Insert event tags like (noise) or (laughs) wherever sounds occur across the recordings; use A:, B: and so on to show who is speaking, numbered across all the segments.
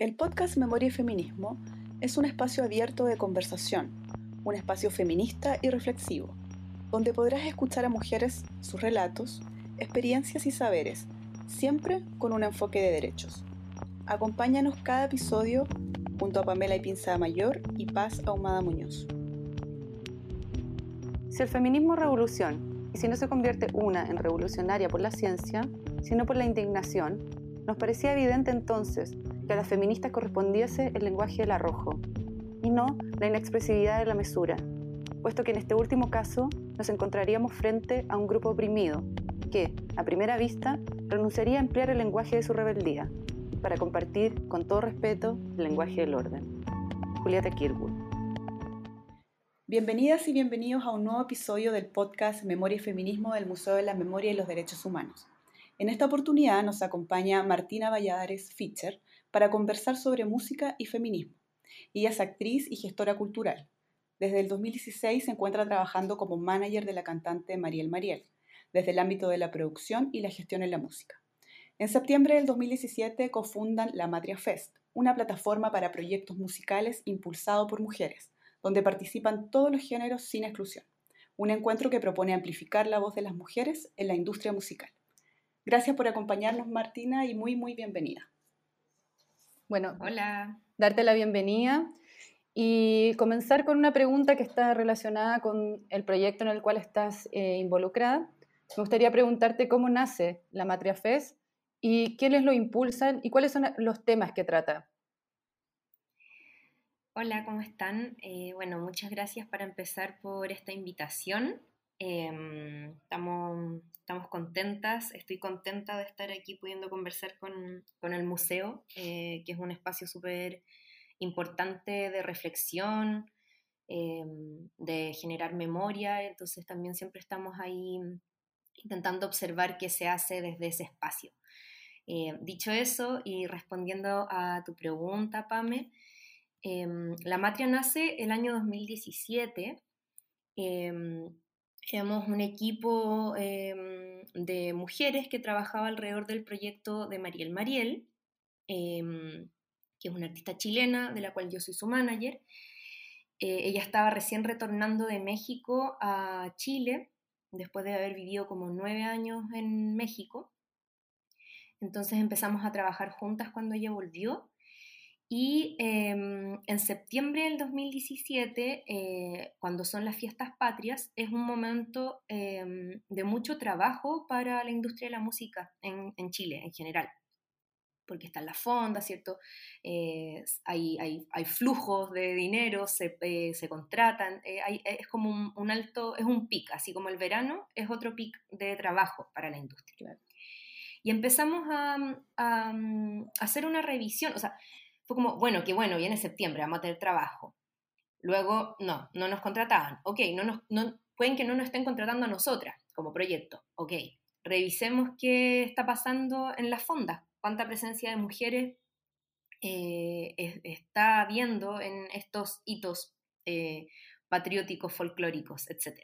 A: El podcast Memoria y Feminismo es un espacio abierto de conversación, un espacio feminista y reflexivo, donde podrás escuchar a mujeres, sus relatos, experiencias y saberes, siempre con un enfoque de derechos. Acompáñanos cada episodio junto a Pamela y Pinzada Mayor y Paz Ahumada Muñoz.
B: Si el feminismo es revolución, y si no se convierte una en revolucionaria por la ciencia, sino por la indignación, nos parecía evidente entonces que a las feministas correspondiese el lenguaje del arrojo, y no la inexpresividad de la mesura, puesto que en este último caso nos encontraríamos frente a un grupo oprimido, que, a primera vista, renunciaría a emplear el lenguaje de su rebeldía, para compartir con todo respeto el lenguaje del orden. Julieta Kirwood.
A: Bienvenidas y bienvenidos a un nuevo episodio del podcast Memoria y Feminismo del Museo de la Memoria y los Derechos Humanos. En esta oportunidad nos acompaña Martina Valladares Fischer, para conversar sobre música y feminismo. Ella es actriz y gestora cultural. Desde el 2016 se encuentra trabajando como manager de la cantante Mariel Mariel, desde el ámbito de la producción y la gestión en la música. En septiembre del 2017 cofundan la Matria Fest, una plataforma para proyectos musicales impulsado por mujeres, donde participan todos los géneros sin exclusión. Un encuentro que propone amplificar la voz de las mujeres en la industria musical. Gracias por acompañarnos, Martina, y muy, muy bienvenida.
B: Bueno, hola. Darte la bienvenida y comenzar con una pregunta que está relacionada con el proyecto en el cual estás eh, involucrada. Me gustaría preguntarte cómo nace la Matria FES y quiénes lo impulsan y cuáles son los temas que trata.
C: Hola, ¿cómo están? Eh, bueno, muchas gracias para empezar por esta invitación. Em, estamos, estamos contentas, estoy contenta de estar aquí pudiendo conversar con, con el museo, eh, que es un espacio súper importante de reflexión, em, de generar memoria, entonces también siempre estamos ahí intentando observar qué se hace desde ese espacio. Eh, dicho eso, y respondiendo a tu pregunta, Pame, em, la Matria nace el año 2017 Éramos un equipo em, de mujeres que trabajaba alrededor del proyecto de Mariel Mariel, em, que es una artista chilena de la cual yo soy su manager. Eh, ella estaba recién retornando de México a Chile, después de haber vivido como nueve años en México. Entonces empezamos a trabajar juntas cuando ella volvió y em, en septiembre del 2017, eh, cuando son las fiestas patrias, es un momento em, de mucho trabajo para la industria de la música en, en Chile en general, porque están las fondas, ¿cierto? Eh, hay, hay, hay, flujos de dinero, se, eh, se contratan, es como un, un, alto, es un pic, así como el verano es otro pic de trabajo para la industria. Y empezamos a, a, a hacer una revisión, o sea, fue como, bueno, qué bueno, viene septiembre, vamos a tener trabajo. Luego, no, no nos contrataban. Ok, no no, pueden que no nos estén contratando a nosotras como proyecto. Ok, revisemos qué está pasando en las fondas, cuánta presencia de mujeres eh, está habiendo en estos hitos eh, patrióticos, folclóricos, etc.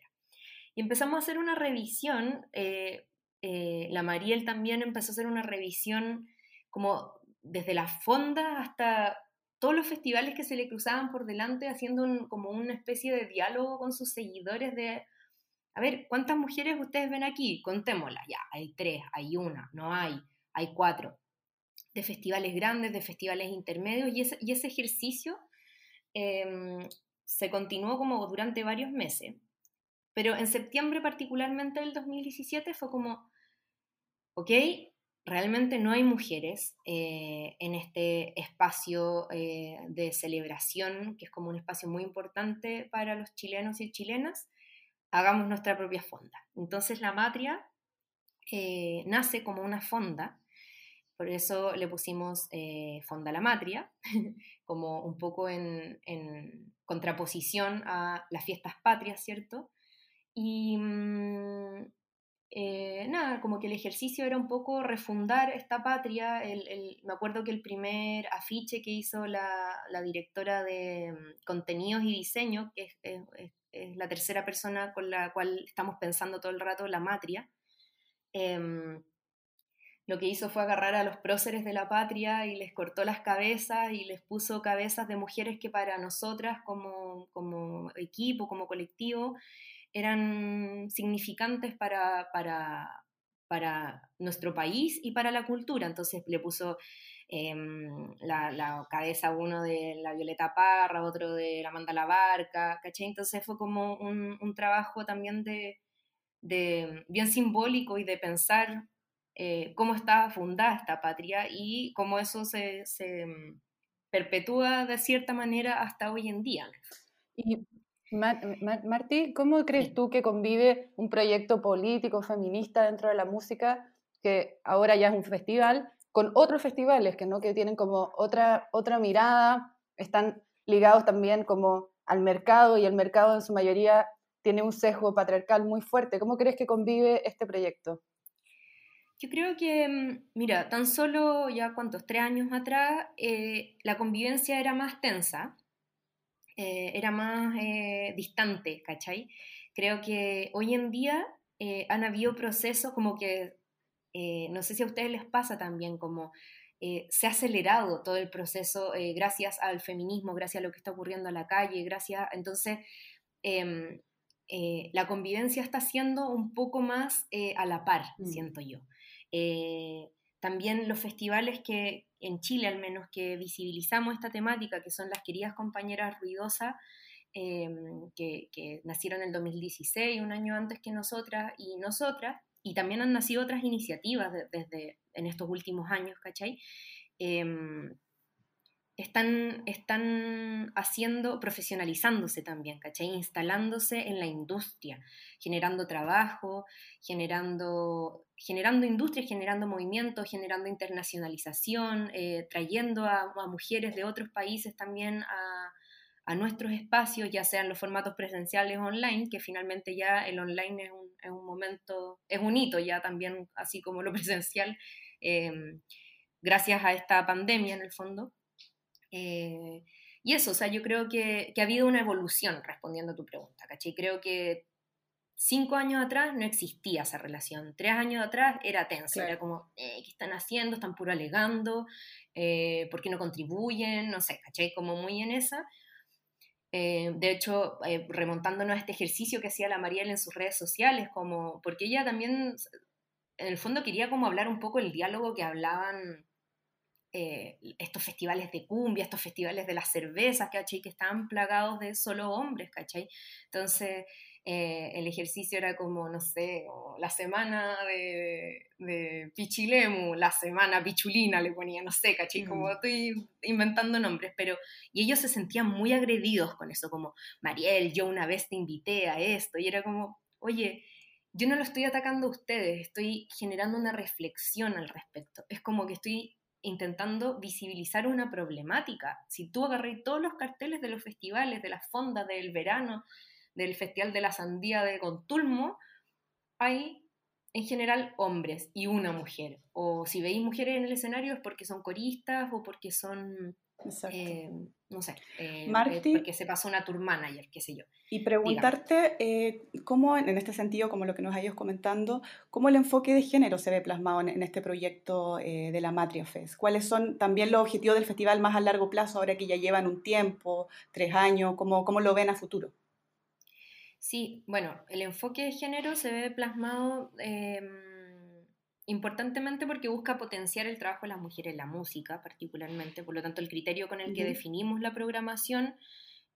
C: Y empezamos a hacer una revisión, eh, la Mariel también empezó a hacer una revisión como desde la fonda hasta todos los festivales que se le cruzaban por delante, haciendo como una especie de diálogo con sus seguidores de, a ver, ¿cuántas mujeres ustedes ven aquí? Contémoslas, ya, hay tres, hay una, no hay, hay cuatro, de festivales grandes, de festivales intermedios, y ese, y ese ejercicio em, se continuó como durante varios meses. Pero en septiembre particularmente del 2017 fue como, ok, realmente no hay mujeres eh, en este espacio eh, de celebración, que es como un espacio muy importante para los chilenos y chilenas, hagamos nuestra propia fonda. Entonces la matria eh, nace como una fonda, por eso le pusimos Fonda la Matria, (laughs) como un poco en, contraposición a las fiestas patrias, ¿cierto? Y, mm, eh, nada, como que el ejercicio era un poco refundar esta patria. me acuerdo que el primer afiche que hizo la, directora de mm, contenidos y diseño, que es, la tercera persona con la cual estamos pensando todo el rato, la matria, em, lo que hizo fue agarrar a los próceres de la patria y les cortó las cabezas y les puso cabezas de mujeres que para nosotras como, como equipo, como colectivo, eran significantes para, para, para nuestro país y para la cultura. Entonces le puso em, la, cabeza uno de la Violeta Parra, otro de la Amanda La Barca, ¿caché? Entonces fue como un, un trabajo también de, de, bien simbólico y de pensar eh, cómo estaba fundada esta patria y cómo eso se, mm, perpetúa de cierta manera hasta hoy en día.
B: Y Martí, ¿cómo crees tú que convive un proyecto político feminista dentro de la música, que ahora ya es un festival, con otros festivales que no que tienen como otra, otra mirada, están ligados también como al mercado y el mercado en su mayoría tiene un sesgo patriarcal muy fuerte. ¿Cómo crees que convive este proyecto?
C: Yo creo que, mm, mira, tan solo ya cuántos, tres años atrás, eh, la convivencia era más tensa, eh, era más eh, distante, ¿cachai? Creo que hoy en día han habido procesos como que, no sé si a ustedes les pasa también, como se ha acelerado todo el proceso gracias al feminismo, gracias a lo que está ocurriendo en la calle, gracias, entonces em, la convivencia está siendo un poco más a la par, mm. siento yo. Eh, también los festivales que en Chile al menos que visibilizamos esta temática, que son las queridas compañeras ruidosas, em, que, nacieron en el 2016, un año antes que nosotras y nosotras, y también han nacido otras iniciativas desde en estos últimos años, ¿cachai? Em, están, están haciendo, profesionalizándose también, ¿cachai? Instalándose en la industria, generando trabajo, generando, generando industria, generando movimiento, generando internacionalización, eh, trayendo a, mujeres de otros países también a, a, nuestros espacios, ya sean los formatos presenciales o online, que finalmente ya el online es un, es un momento, es un hito ya también, así como lo (laughs) presencial, eh, gracias a esta pandemia en el fondo. Eh, y eso, o sea, yo creo que, que, ha habido una evolución respondiendo a tu pregunta, ¿cachai? Creo que cinco años atrás no existía esa relación, tres años atrás era tenso, era como, eh, ¿qué están haciendo? Están puro alegando, eh, ¿por qué no contribuyen? No sé, ¿cachai? Como muy en esa. de hecho, remontándonos a este ejercicio que hacía la Mariela en sus redes sociales, como, porque ella también, en el fondo, quería como hablar un poco el diálogo que hablaban eh, estos festivales de cumbia, estos festivales de las cervezas, ¿cachai? Que estaban plagados de solo hombres, ¿cachai? Entonces, eh, el ejercicio era como, no sé, la semana de, de, Pichilemu, la semana Pichulina le ponía, no sé, ¿cachai? Como mm. estoy inventando nombres, pero... Y ellos se sentían muy agredidos con eso, como, Mariel, yo una vez te invité a esto, y era como, oye, yo no lo estoy atacando a ustedes, estoy generando una reflexión al respecto. Es como que estoy intentando visibilizar una problemática. Si tú agarré todos los carteles de los festivales, de las fondas del verano, del Festival de la Sandía de Contulmo, hay en general hombres y una mujer. O si veis mujeres en el escenario es porque son coristas o porque son eh, no sé, eh, eh, porque se pasó una tour manager, qué sé yo.
A: Y preguntarte eh, cómo, en este sentido, como lo que nos ha ido comentando, cómo el enfoque de género se ve plasmado en, este proyecto de la Matria Fest. ¿Cuáles son también los objetivos del festival más a largo plazo, ahora que ya llevan un tiempo, tres años? ¿Cómo, cómo lo ven a futuro?
C: Sí, bueno, el enfoque de género se ve plasmado em, importantemente porque busca potenciar el trabajo de las mujeres en la música, particularmente. Por lo tanto, el criterio con el que definimos la programación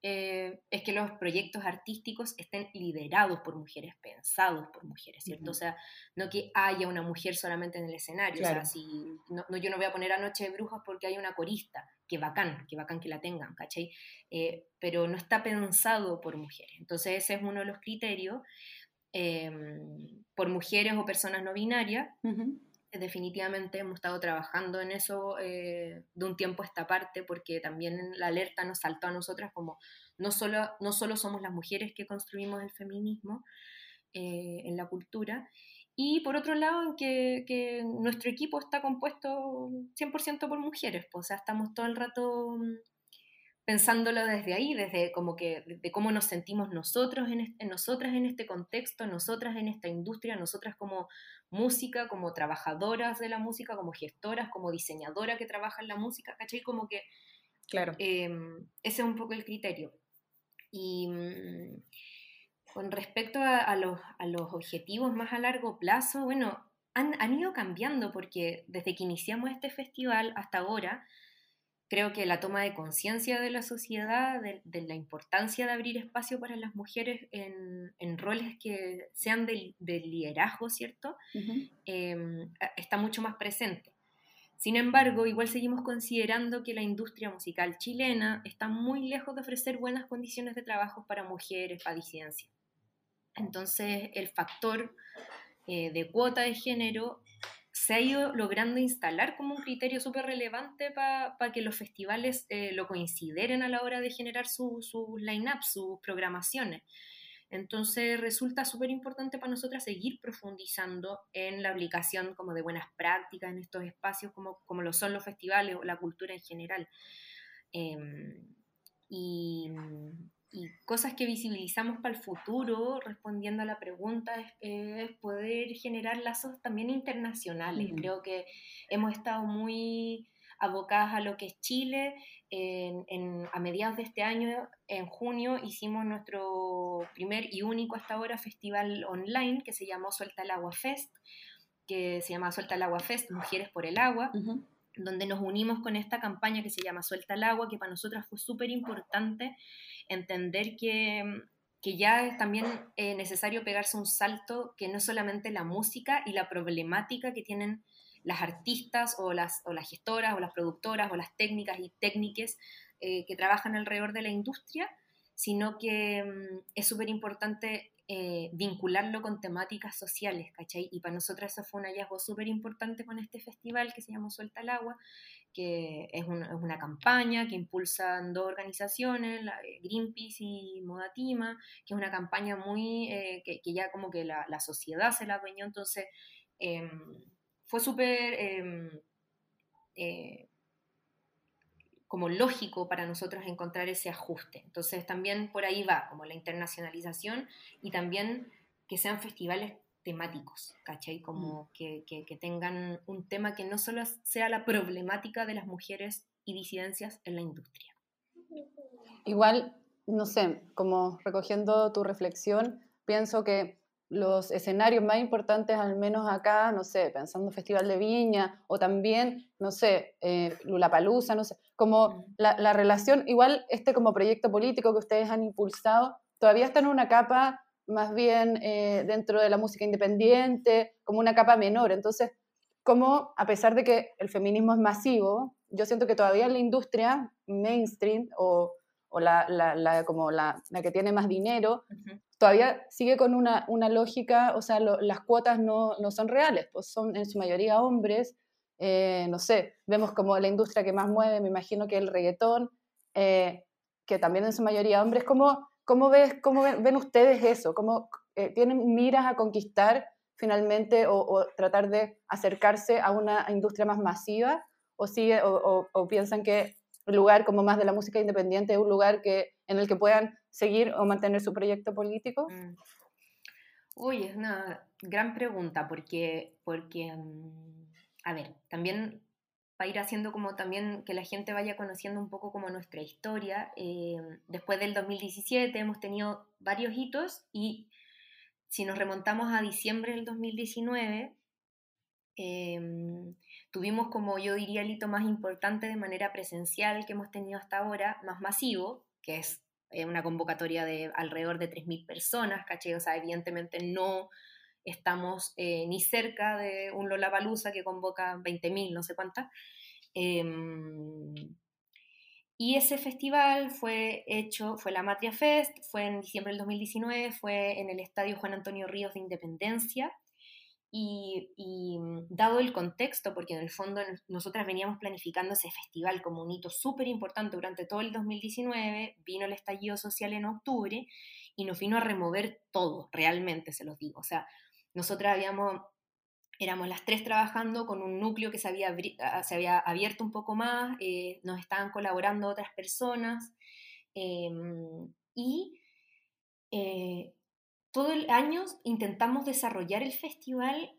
C: eh, es que los proyectos artísticos estén liderados por mujeres, pensados por mujeres, ¿cierto? O sea, no que haya una mujer solamente en el escenario. O sea, si no, yo no voy a poner a Noche de Brujas porque hay una corista, que bacán, que bacán que la tengan, ¿cachai? Eh, pero no está pensado por mujeres. Entonces, ese es uno de los criterios. Em, por mujeres o personas no binarias. Definitivamente hemos estado trabajando en eso eh, de un tiempo a esta parte porque también la alerta nos saltó a nosotras como no solo, no solo somos las mujeres que construimos el feminismo eh, en la cultura, y por otro lado, que, que, nuestro equipo está compuesto 100% por mujeres, pues, o sea, estamos todo el rato pensándolo desde ahí, desde como que de cómo nos sentimos nosotros en, nosotras en este contexto, nosotras en esta industria, nosotras como música, como trabajadoras de la música, como gestoras, como diseñadoras que trabajan la música, ¿cachai? Como que
A: Claro.
C: Em, ese es un poco el criterio. Y mm, con respecto a, los, a, los, objetivos más a largo plazo, bueno, han, han, ido cambiando porque desde que iniciamos este festival hasta ahora, creo que la toma de conciencia de la sociedad, de, de, la importancia de abrir espacio para las mujeres en, en roles que sean de, de liderazgo, ¿cierto? Uh -huh. eh, está mucho más presente. Sin embargo, igual seguimos considerando que la industria musical chilena está muy lejos de ofrecer buenas condiciones de trabajo para mujeres, para disidencia. Entonces, el factor eh, de cuota de género se ha ido logrando instalar como un criterio súper relevante para pa que los festivales eh, lo consideren a la hora de generar sus su line-up, sus programaciones. Entonces resulta súper importante para nosotras seguir profundizando en la aplicación como de buenas prácticas en estos espacios como, como lo son los festivales o la cultura en general. Y, y, cosas que visibilizamos para el futuro, respondiendo a la pregunta, es, es poder generar lazos también internacionales. Mm. Creo que hemos estado muy abocadas a lo que es Chile. En, en, a mediados de este año, en junio, hicimos nuestro primer y único hasta ahora festival online que se llamó Suelta el Agua Fest, que se llama Suelta el Agua Fest, Mujeres por el Agua. Uh -huh donde nos unimos con esta campaña que se llama Suelta el Agua, que para nosotras fue súper importante entender que, que ya es también eh, necesario pegarse un salto, que no solamente la música y la problemática que tienen las artistas o las, o las gestoras o las productoras o las técnicas y técnicas eh, que trabajan alrededor de la industria, sino que mm, es súper importante eh, vincularlo con temáticas sociales, ¿cachai? Y para nosotros eso fue un hallazgo súper importante con este festival que se llama Suelta el Agua, que es, un, es una campaña que impulsan dos organizaciones, Greenpeace y Modatima, que es una campaña muy, eh, que, ya como que la, sociedad se la adueñó, entonces eh, fue súper como lógico para nosotros encontrar ese ajuste. Entonces también por ahí va, como la internacionalización y también que sean festivales temáticos, ¿cachai? Como mm. que, que, que, tengan un tema que no solo sea la problemática de las mujeres y disidencias en la industria.
B: Igual, no sé, como recogiendo tu reflexión, pienso que los escenarios más importantes, al menos acá, no sé, pensando Festival de Viña o también, no sé, eh, Lulapalooza, no sé, como la, la, relación, igual este como proyecto político que ustedes han impulsado, todavía está en una capa más bien eh, dentro de la música independiente, como una capa menor. Entonces, como a pesar de que el feminismo es masivo, yo siento que todavía la industria mainstream o, o la, la, la, como la, la, que tiene más dinero, uh -huh. todavía sigue con una, una lógica, o sea, lo, las cuotas no, no, son reales, pues son en su mayoría hombres, eh, no sé, vemos como la industria que más mueve, me imagino que el reggaetón, eh, que también en su mayoría hombres, ¿cómo, cómo, ves, cómo ven, ustedes eso? ¿Cómo eh, tienen miras a conquistar finalmente o, tratar de acercarse a una industria más masiva? ¿O, sigue, o, piensan que el lugar como más de la música independiente es un lugar que, en el que puedan seguir o mantener su proyecto político?
C: Mm. Uy, es una gran pregunta porque, porque um, a ver, también para ir haciendo como también que la gente vaya conociendo un poco como nuestra historia, eh, después del 2017 hemos tenido varios hitos y si nos remontamos a diciembre del 2019, eh, tuvimos como yo diría el hito más importante de manera presencial que hemos tenido hasta ahora, más masivo, que es eh, una convocatoria de alrededor de 3.000 personas, ¿caché? O sea, evidentemente no estamos eh, ni cerca de un Lollapalooza que convoca 20.000, no sé cuántas. Eh, y ese festival fue hecho, fue la Matria Fest, fue en diciembre del 2019, fue en el Estadio Juan Antonio Ríos de Independencia, y, y, dado el contexto, porque en el fondo nosotras veníamos planificando ese festival como un hito súper importante durante todo el 2019, vino el estallido social en octubre y nos vino a remover todo, realmente se los digo. O sea, nosotras habíamos, éramos las tres trabajando con un núcleo que se había, se había abierto un poco más, eh, nos estaban colaborando otras personas eh, y... Eh, todo el año intentamos desarrollar el festival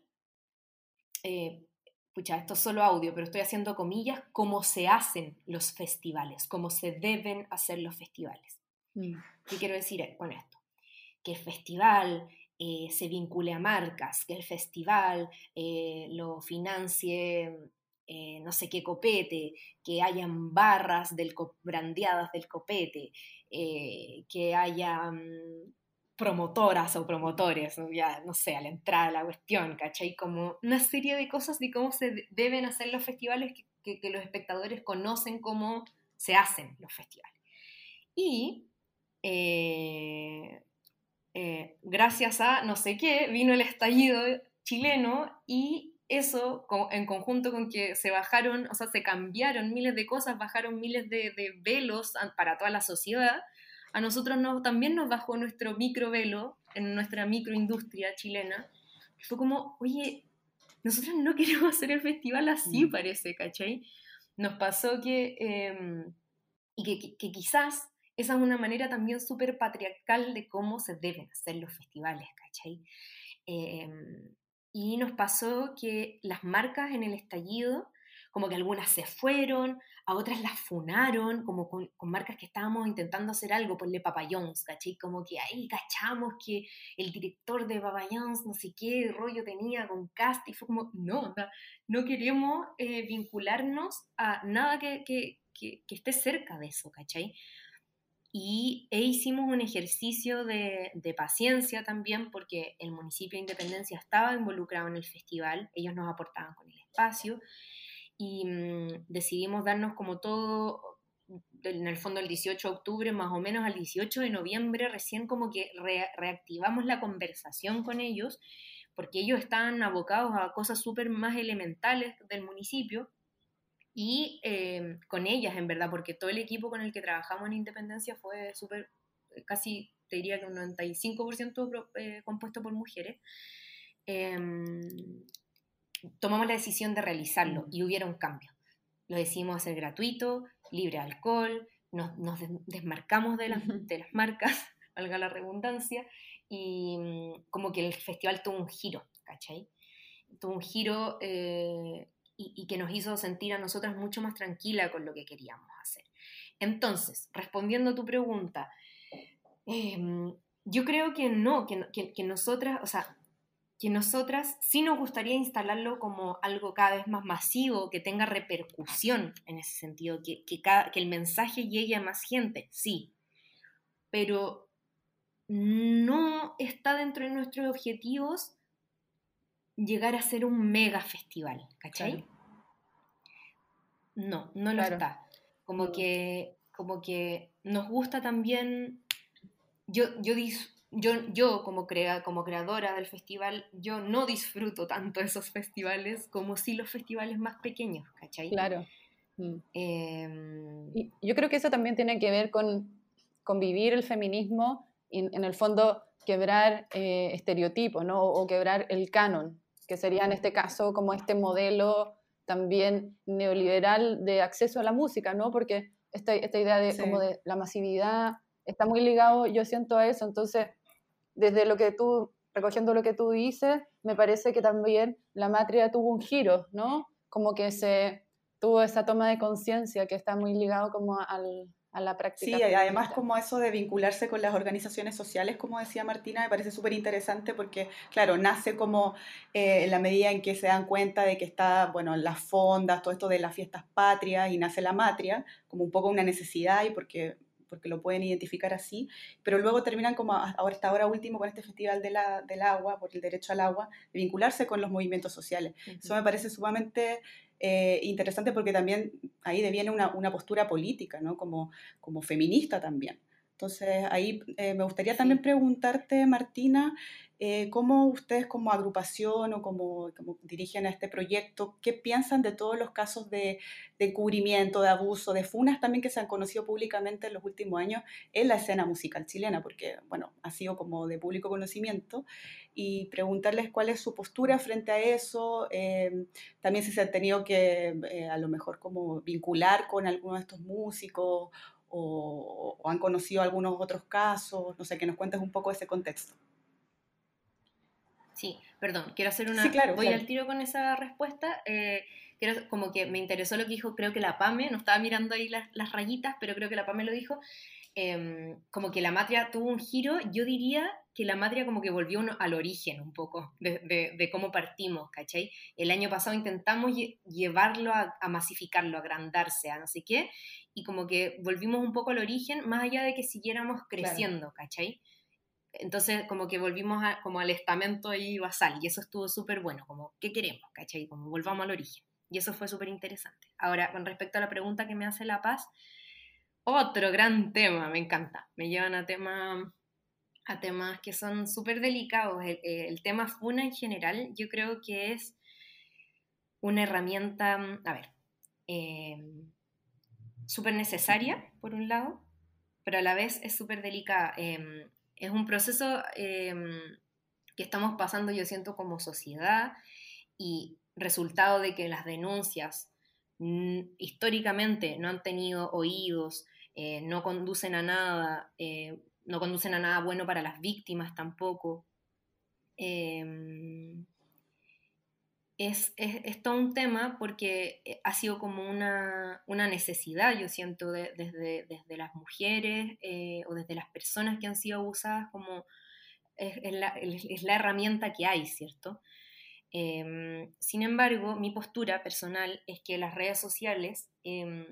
C: eh, pucha, esto es solo audio, pero estoy haciendo comillas, cómo se hacen los festivales, cómo se deben hacer los festivales. Mm. ¿Qué quiero decir con esto? Que el festival eh, se vincule a marcas, que el festival eh, lo financie eh, no sé qué copete, que hayan barras del brandeadas del copete, que haya mm, promotoras o promotores, ya no sé, a la entrada de la cuestión, ¿cachai? Como una serie de cosas de cómo se deben hacer los festivales que, los espectadores conocen cómo se hacen los festivales. Y eh, gracias a no sé qué, vino el estallido chileno y eso en conjunto con que se bajaron, o sea, se cambiaron miles de cosas, bajaron miles de, de velos para toda la sociedad, a nosotros también nos bajó nuestro microvelo en nuestra microindustria chilena. Fue como, oye, nosotros no queremos (laughs) hacer el festival así, mm. parece, ¿cachai? Nos pasó que, em, y que, quizás esa es una manera también súper patriarcal de cómo se deben hacer los festivales, ¿cachai? Em, y nos pasó que las marcas en el estallido como que algunas se fueron, a otras las funaron, como con, marcas que estábamos intentando hacer algo, ponle Papayons, ¿cachai? Como que ahí cachamos que el director de Papayons, no sé qué rollo tenía con cast, y fue como, no, no queremos eh, vincularnos a nada que, que, que, esté cerca de eso, ¿cachai? Y e hicimos un ejercicio de, paciencia también porque el municipio de Independencia estaba involucrado en el festival, ellos nos aportaban con el espacio y mm, decidimos darnos como todo, en el fondo el 18 de octubre, más o menos al 18 de noviembre, recién como que reactivamos la conversación con ellos, porque ellos estaban abocados a cosas súper más elementales del municipio, y em, con ellas, en verdad, porque todo el equipo con el que trabajamos en Independencia fue súper, casi te diría que un 95% eh, compuesto por mujeres. Em, tomamos la decisión de realizarlo y hubiera un cambio. Lo decidimos hacer gratuito, libre de alcohol, nos, desmarcamos de las, de las marcas, (laughs) valga la redundancia, y mm, como que el festival tuvo un giro, ¿cachai? Tuvo un giro eh, y, que nos hizo sentir a nosotras mucho más tranquila con lo que queríamos hacer. Entonces, respondiendo a tu pregunta, em, yo creo que no, que, que, que nosotras, o sea, que nosotras sí nos gustaría instalarlo como algo cada vez más masivo, que tenga repercusión en ese sentido, que, que, que el mensaje llegue a más gente, sí, pero no está dentro de nuestros objetivos llegar a ser un mega festival, ¿cachai? No, no lo está. Como que, como que nos gusta también, yo, yo, yo, yo como, crea, como creadora del festival, yo no disfruto tanto esos festivales como si los festivales más pequeños, ¿cachai?
B: Claro. Mm. Em, y yo creo que eso también tiene que ver con convivir el feminismo y en el fondo quebrar eh, estereotipos, ¿no? O, quebrar el canon, que sería en este caso como este modelo también neoliberal de acceso a la música, ¿no? Porque esta, esta idea de, como de la masividad está muy ligado, yo siento a eso, entonces desde lo que tú, recogiendo lo que tú dices, me parece que también la matria tuvo un giro, ¿no? Como que se tuvo esa toma de conciencia que está muy ligado como al, a la práctica.
A: Sí, además como eso de vincularse con las organizaciones sociales, como decía Martina, me parece súper interesante porque, claro, nace como eh, en la medida en que se dan cuenta de que está, bueno, las fondas, todo esto de las fiestas patrias y nace la matria, como un poco una necesidad y porque porque lo pueden identificar así, pero luego terminan como ahora, hasta ahora último con este Festival de la, del Agua, por el derecho al agua, de vincularse con los movimientos sociales. Eso me parece sumamente eh, interesante porque también ahí deviene una, una postura política, ¿no? como, como feminista también. Entonces, ahí eh, me gustaría también preguntarte, Martina, eh, cómo ustedes como agrupación o como, como, dirigen a este proyecto, ¿qué piensan de todos los casos de, de, encubrimiento, de abuso, de funas también que se han conocido públicamente en los últimos años en la escena musical chilena? Porque, bueno, ha sido como de público conocimiento. Y preguntarles cuál es su postura frente a eso, eh, también si se han tenido que a lo mejor como vincular con alguno de estos músicos o, han conocido algunos otros casos, no sé, que nos cuentes un poco ese contexto.
C: Sí, perdón, quiero hacer una...
A: Sí, claro,
C: voy
A: claro.
C: al tiro con esa respuesta. eh, quiero, como que me interesó lo que dijo, creo que la Pame, no estaba mirando ahí las, las rayitas, pero creo que la Pame lo dijo, em, como que la matria tuvo un giro, yo diría que la matria como que volvió uno- al origen un poco de, de- de cómo partimos, ¿cachai? El año pasado intentamos lle- llevarlo a, a masificarlo, a agrandarse, a no sé qué, y como que volvimos un poco al origen, más allá de que siguiéramos creciendo, ¿cachai? Entonces, como que volvimos a- como al estamento ahí basal, y eso estuvo súper bueno, como, ¿qué queremos? ¿Cachai? Como volvamos al origen. Y eso fue súper interesante. Ahora, con respecto a la pregunta que me hace La Paz, otro gran tema, me encanta. Me llevan a, tema, a temas que son súper delicados. El, tema FUNA en general, yo creo que es una herramienta, a ver, eh, súper necesaria, por un lado, pero a la vez es súper delicada. Eh, es un proceso eh, que estamos pasando, yo siento, como sociedad y resultado de que las denuncias mm, históricamente no han tenido oídos, eh, no conducen a nada, eh, no conducen a nada bueno para las víctimas tampoco. Eh, es, es, todo un tema porque eh, ha sido como una, una necesidad, yo siento, de, desde, desde, las mujeres eh, o desde las personas que han sido abusadas, como es, es, la, herramienta que hay, ¿cierto? Eh, sin embargo, mi postura personal es que las redes sociales eh,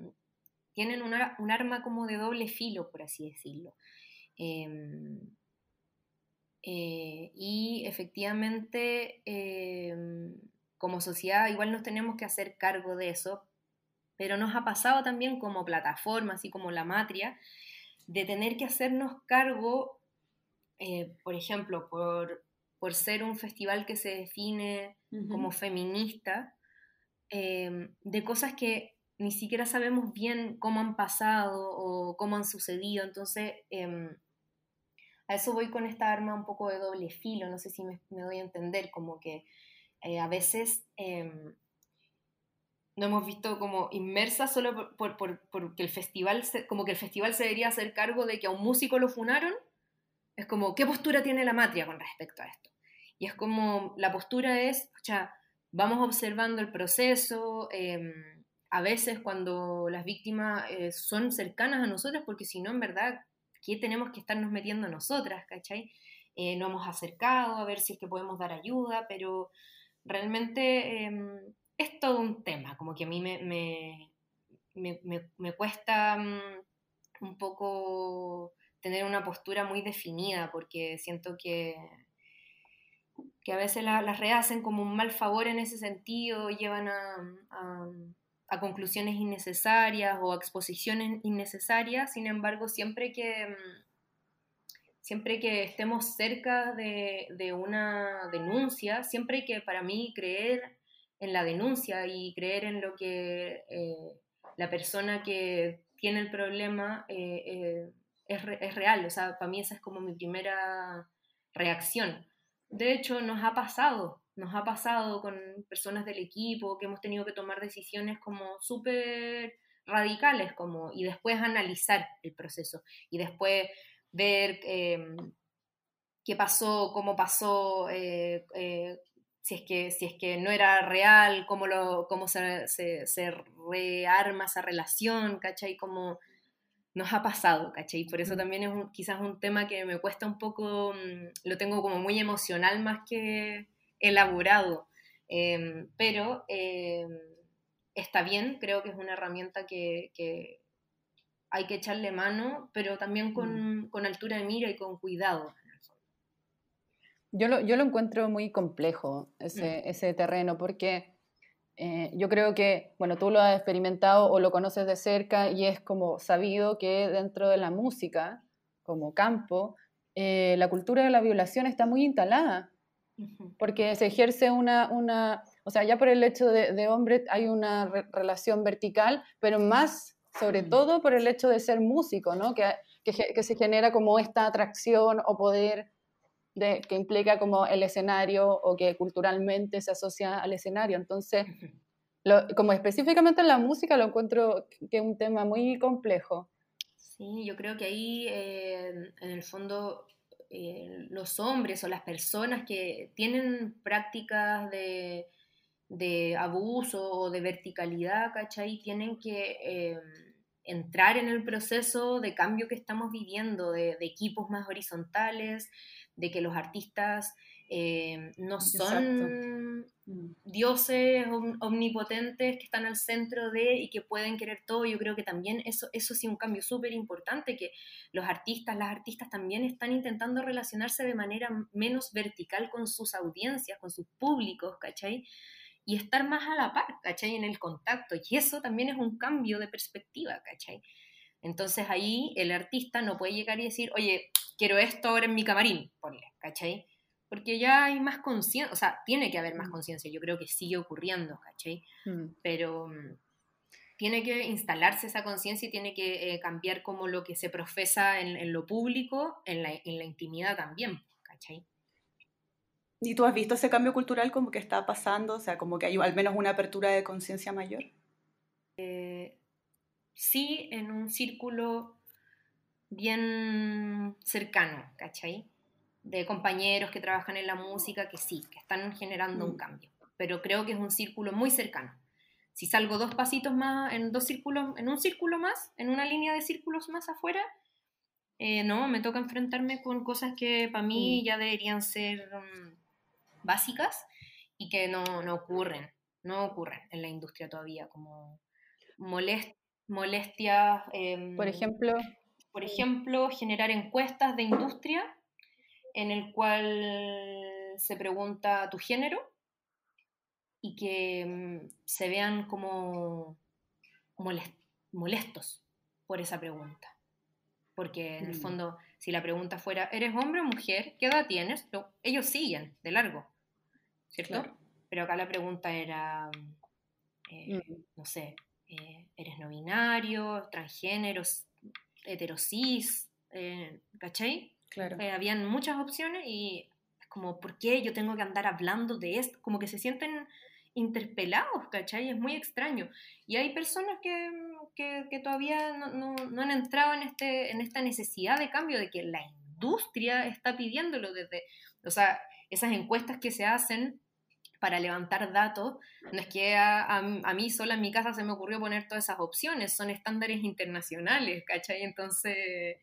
C: tienen una, un arma como de doble filo, por así decirlo. Eh, y efectivamente como sociedad igual nos tenemos que hacer cargo de eso, pero nos ha pasado también como plataforma, así como la matria, de tener que hacernos cargo, eh, por ejemplo, por, por, ser un festival que se define uh -huh. como feminista, eh, de cosas que ni siquiera sabemos bien cómo han pasado o cómo han sucedido, entonces... Eh, a eso voy con esta arma un poco de doble filo, no sé si me, doy a entender, como que eh, a veces eh, no hemos visto como inmersas solo por, por, por, porque el festival, se, como que el festival se debería hacer cargo de que a un músico lo funaron, es como, ¿qué postura tiene la matria con respecto a esto? Y es como, la postura es, o sea, vamos observando el proceso, eh, a veces cuando las víctimas eh, son cercanas a nosotras, porque si no, en verdad, ¿qué tenemos que estarnos metiendo nosotras, cachai? Eh, no hemos acercado a ver si es que podemos dar ayuda, pero realmente eh, es todo un tema, como que a mí me, me, me, me cuesta um, un poco tener una postura muy definida, porque siento que, que a veces la, las redes hacen como un mal favor en ese sentido, llevan a, a, conclusiones innecesarias o a exposiciones innecesarias, sin embargo, siempre que siempre que estemos cerca de, de, una denuncia, siempre que, para mí, creer en la denuncia y creer en lo que eh, la persona que tiene el problema eh, eh, es, es, real. O sea, para mí esa es como mi primera reacción. De hecho, nos ha pasado, nos ha pasado con personas del equipo que hemos tenido que tomar decisiones como súper radicales como, y después analizar el proceso y después ver eh, qué pasó, cómo pasó, eh, eh, si, es que, si es que no era real, cómo, lo, cómo se, se, se, rearma esa relación, ¿cachai? Cómo nos ha pasado, ¿cachai? Por eso también es un, quizás un tema que me cuesta un poco, mm, lo tengo como muy emocional más que elaborado, em, pero em, está bien, creo que es una herramienta que, que hay que echarle mano, pero también con, con, altura de mira y con cuidado.
B: Yo lo, yo lo encuentro muy complejo, ese, mm. ese terreno, porque eh, yo creo que, bueno, tú lo has experimentado o lo conoces de cerca y es como sabido que dentro de la música, como campo, eh, la cultura de la violación está muy instalada. Porque se ejerce una, una, o sea, ya por el hecho de, de hombre hay una re relación vertical, pero más sobre todo por el hecho de ser músico, ¿no? Que, que, que, se genera como esta atracción o poder de, que implica como el escenario o que culturalmente se asocia al escenario. Entonces, lo, como específicamente en la música lo encuentro que es un tema muy complejo.
C: Sí, yo creo que ahí eh, en el fondo eh, los hombres o las personas que tienen prácticas de, abuso o de verticalidad, ¿cachai? Tienen que eh, entrar en el proceso de cambio que estamos viviendo, de, equipos más horizontales, de que los artistas eh, no son mm. dioses omnipotentes que están al centro de y que pueden querer todo. Yo creo que también eso, eso sí un cambio súper importante, que los artistas, las artistas también están intentando relacionarse de manera menos vertical con sus audiencias, con sus públicos, ¿cachai? Y estar más a la par, ¿cachai? En el contacto. Y eso también es un cambio de perspectiva, ¿cachai? Entonces ahí el artista no puede llegar y decir, oye, quiero esto ahora en mi camarín, ponle, ¿cachai? Porque ya hay más conciencia, o sea, tiene que haber más mm. conciencia, yo creo que sigue ocurriendo, ¿cachai? Mm. Pero mm, tiene que instalarse esa conciencia y tiene que eh, cambiar como lo que se profesa en, lo público, en la, intimidad también, ¿cachai?
A: ¿Y tú has visto ese cambio cultural como que está pasando? O sea, como que hay al menos una apertura de conciencia mayor.
C: Eh, sí, en un círculo bien cercano, ¿cachai? De compañeros que trabajan en la música que sí, que están generando un mm. cambio, pero creo que es un círculo muy cercano. Si salgo dos pasitos más, en dos círculos, en un círculo más, en una línea de círculos más afuera, eh, no, me toca enfrentarme con cosas que para mí mm. ya deberían ser mm, básicas y que no, ocurren, no ocurren en la industria todavía, como molest, molestias.
B: Em, por ejemplo.
C: Por ejemplo, generar encuestas de industria en el cual se pregunta tu género y que mm, se vean como molestos por esa pregunta. Porque en el mm. fondo, si la pregunta fuera, ¿eres hombre o mujer? ¿Qué edad tienes? ellos siguen de largo, ¿cierto? Pero acá la pregunta era, eh, mm. no sé, eh, ¿eres no binario, transgénero, heterosis? Eh, ¿Cachai? Claro. Eh, habían muchas opciones y es como, ¿por qué yo tengo que andar hablando de esto? Como que se sienten interpelados, ¿cachai? Es muy extraño. Y hay personas que, que, que todavía no, no, no, han entrado en, este, en esta necesidad de cambio, de que la industria está pidiéndolo desde, o sea, esas encuestas que se hacen para levantar datos, no es que a, a, a, mí sola en mi casa se me ocurrió poner todas esas opciones, son estándares internacionales, ¿cachai? Entonces,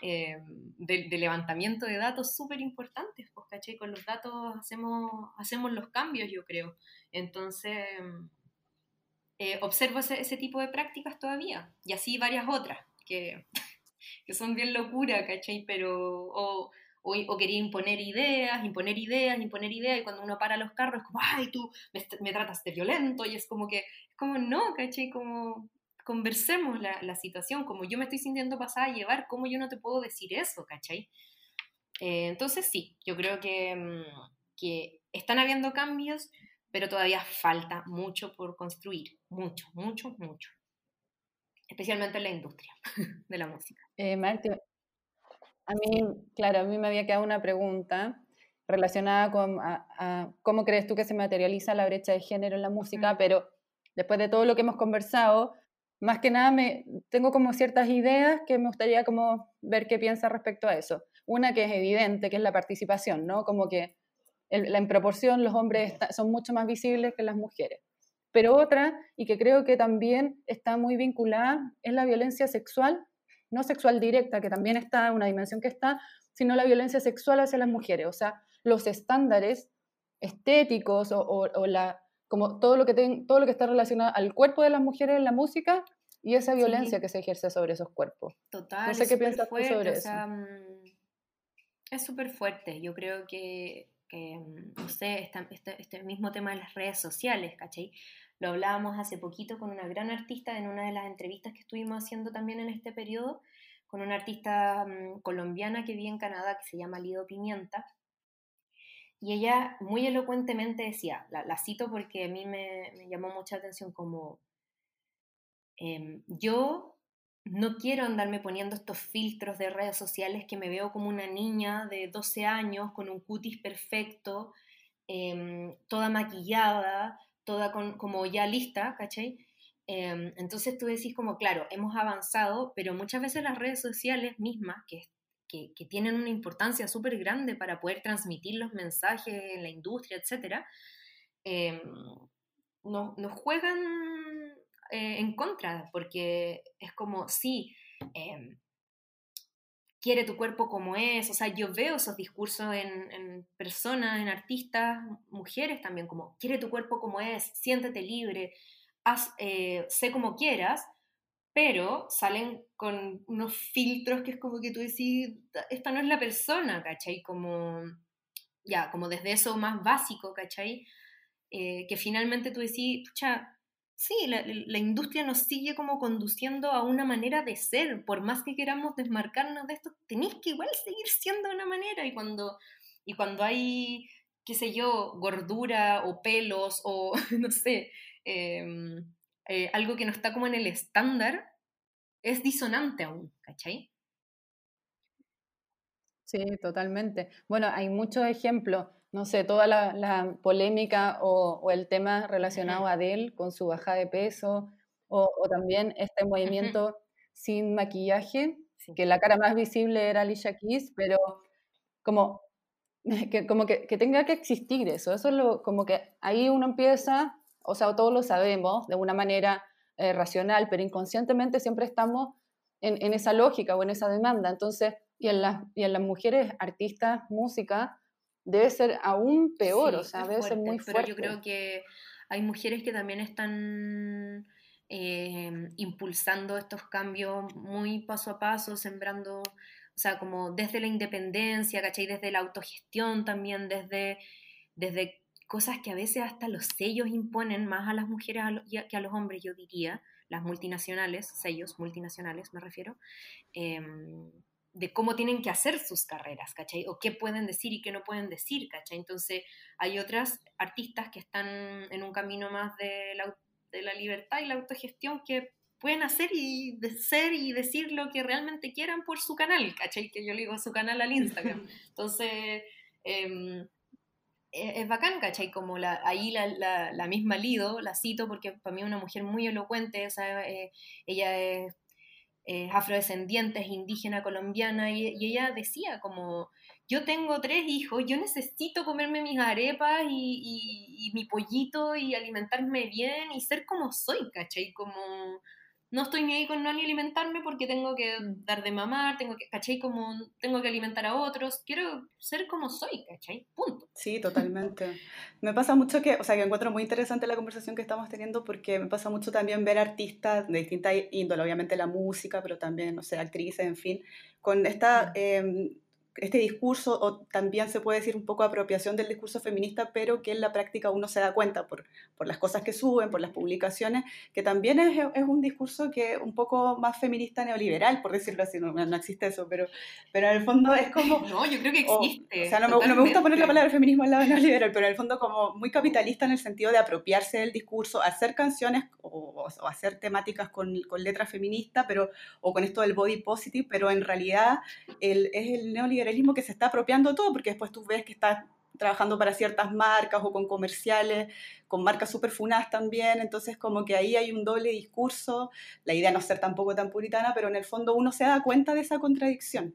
C: eh, de, levantamiento de datos súper importantes, pues, ¿cachai? Con los datos hacemos, hacemos los cambios, yo creo. Entonces, eh, observo ese, tipo de prácticas todavía, y así varias otras, que, (laughs) que son bien locura, ¿cachai? Pero, o, o, quería imponer ideas, imponer ideas, imponer ideas, y cuando uno para los carros es como, ay, tú me, me tratas de violento, y es como que, es como no, ¿cachai? Como conversemos la, situación, como yo me estoy sintiendo pasada a llevar, ¿cómo yo no te puedo decir eso, cachai? Eh, entonces sí, yo creo que, mm, que están habiendo cambios, pero todavía falta mucho por construir, mucho, mucho, mucho. Especialmente en la industria (laughs) de la música.
B: Eh, a mí, claro, a mí me había quedado una pregunta relacionada con cómo crees tú que se materializa la brecha de género en la música, pero después de todo lo que hemos conversado, más que nada me, tengo como ciertas ideas que me gustaría como ver qué piensa respecto a eso. Una que es evidente, que es la participación, ¿no? Como que en proporción los hombres son mucho más visibles que las mujeres. Pero otra, y que creo que también está muy vinculada, es la violencia sexual, no sexual directa, que también está, una dimensión que está, sino la violencia sexual hacia las mujeres. O sea, los estándares estéticos o la, como todo lo, que todo lo que está relacionado al cuerpo de las mujeres en la música y esa violencia que se ejerce sobre esos cuerpos.
C: Total. No sé qué piensas tú sobre eso. Mm, es súper fuerte. Yo creo que, mm, no sé, este, este, mismo tema de las redes sociales, ¿cachai? Lo hablábamos hace poquito con una gran artista en una de las entrevistas que estuvimos haciendo también en este periodo, con una artista mm, colombiana que vive en Canadá que se llama Lido Pimienta y ella muy elocuentemente decía, la, cito porque a mí me, llamó mucha atención como, em, yo no quiero andarme poniendo estos filtros de redes sociales que me veo como una niña de 12 años con un cutis perfecto, em, toda maquillada, toda como ya lista, ¿cachai? Em, entonces tú decís como, claro, hemos avanzado, pero muchas veces las redes sociales mismas, que que, tienen una importancia súper grande para poder transmitir los mensajes en la industria, etc., em, nos, juegan eh, en contra, porque es como, sí, em, quiere tu cuerpo como es, o sea, yo veo esos discursos en, personas, en artistas, mujeres también, como, quiere tu cuerpo como es, siéntete libre, eh, sé como quieras, pero salen con unos filtros que es como que tú decís, esta no es la persona, ¿cachai? Como, ya, como desde eso más básico, ¿cachai? Eh, que finalmente tú decís, pucha, sí, la, industria nos sigue como conduciendo a una manera de ser, por más que queramos desmarcarnos de esto, tenéis que igual seguir siendo una manera y cuando, y cuando hay, qué sé yo, gordura o pelos o (laughs) no sé, em, eh, algo que no está como en el estándar, es disonante aún, ¿cachai?
B: Sí, totalmente. Bueno, hay muchos ejemplos no sé, toda la, polémica o, el tema relacionado a Adele con su baja de peso, o, también este movimiento sin maquillaje, que la cara más visible era Alicia Keys, pero como (laughs) que, como que, tenga que existir eso, eso es lo, como que ahí uno empieza, o sea, todos lo sabemos de una manera eh, racional, pero inconscientemente siempre estamos en, esa lógica o en esa demanda, entonces, y en, las, y en las mujeres artistas, música, debe ser aún peor, o sea, debe ser muy fuerte.
C: Pero yo creo que hay mujeres que también están em, impulsando estos cambios muy paso a paso, sembrando, o sea, como desde la independencia, ¿cachai? Desde la autogestión también, desde, desde cosas que a veces hasta los sellos imponen más a las mujeres que a los hombres, yo diría, las multinacionales, sellos multinacionales me refiero. Em, de cómo tienen que hacer sus carreras, ¿cachai? O qué pueden decir y qué no pueden decir, ¿cachai? Entonces hay otras artistas que están en un camino más de la, de la libertad y la autogestión que pueden hacer y ser y decir lo que realmente quieran por su canal, ¿cachai? Que yo le digo su canal al Instagram. (laughs) Entonces, em, e, es, bacán, ¿cachai? Como la, ahí la, la, misma Lido, la cito porque para mí es una mujer muy elocuente, eh, ella es eh, afrodescendientes, indígena colombiana, y, ella decía como, yo tengo tres hijos, yo necesito comerme mis arepas y, y mi pollito y alimentarme bien y ser como soy, ¿cachai? Como no estoy ni ahí con no alimentarme porque tengo que mm. dar de mamar, tengo que, ¿cachai? Como tengo que alimentar a otros, quiero ser como soy, ¿cachai? Punto.
A: Sí, totalmente. me pasa mucho que, o sea, que encuentro muy interesante la conversación que estamos teniendo porque me pasa mucho también ver artistas de distintas índole, obviamente la música, pero también, no sé, actrices, en fin, con esta... Eh, este discurso, o también se puede decir un poco apropiación del discurso feminista, pero que en la práctica uno se da cuenta por, por las cosas que suben, por las publicaciones, que también es, es un discurso que un poco más feminista neoliberal, por decirlo así, no, no, existe eso, pero, pero en el fondo es como... (laughs)
C: No, yo creo que existe.
A: O, sea, no me, no me, gusta poner la palabra feminismo al lado de neoliberal, pero en el fondo como muy capitalista en el sentido de apropiarse del discurso, hacer canciones o, o hacer temáticas con, con letras feministas, pero, o con esto del body positive, pero en realidad el, es el neoliberal que se está apropiando todo, porque después tú ves que está trabajando para ciertas marcas o con comerciales, con marcas super funadas también, entonces como que ahí hay un doble discurso, la idea no es ser tampoco tan puritana, pero en el fondo uno se da cuenta de esa contradicción.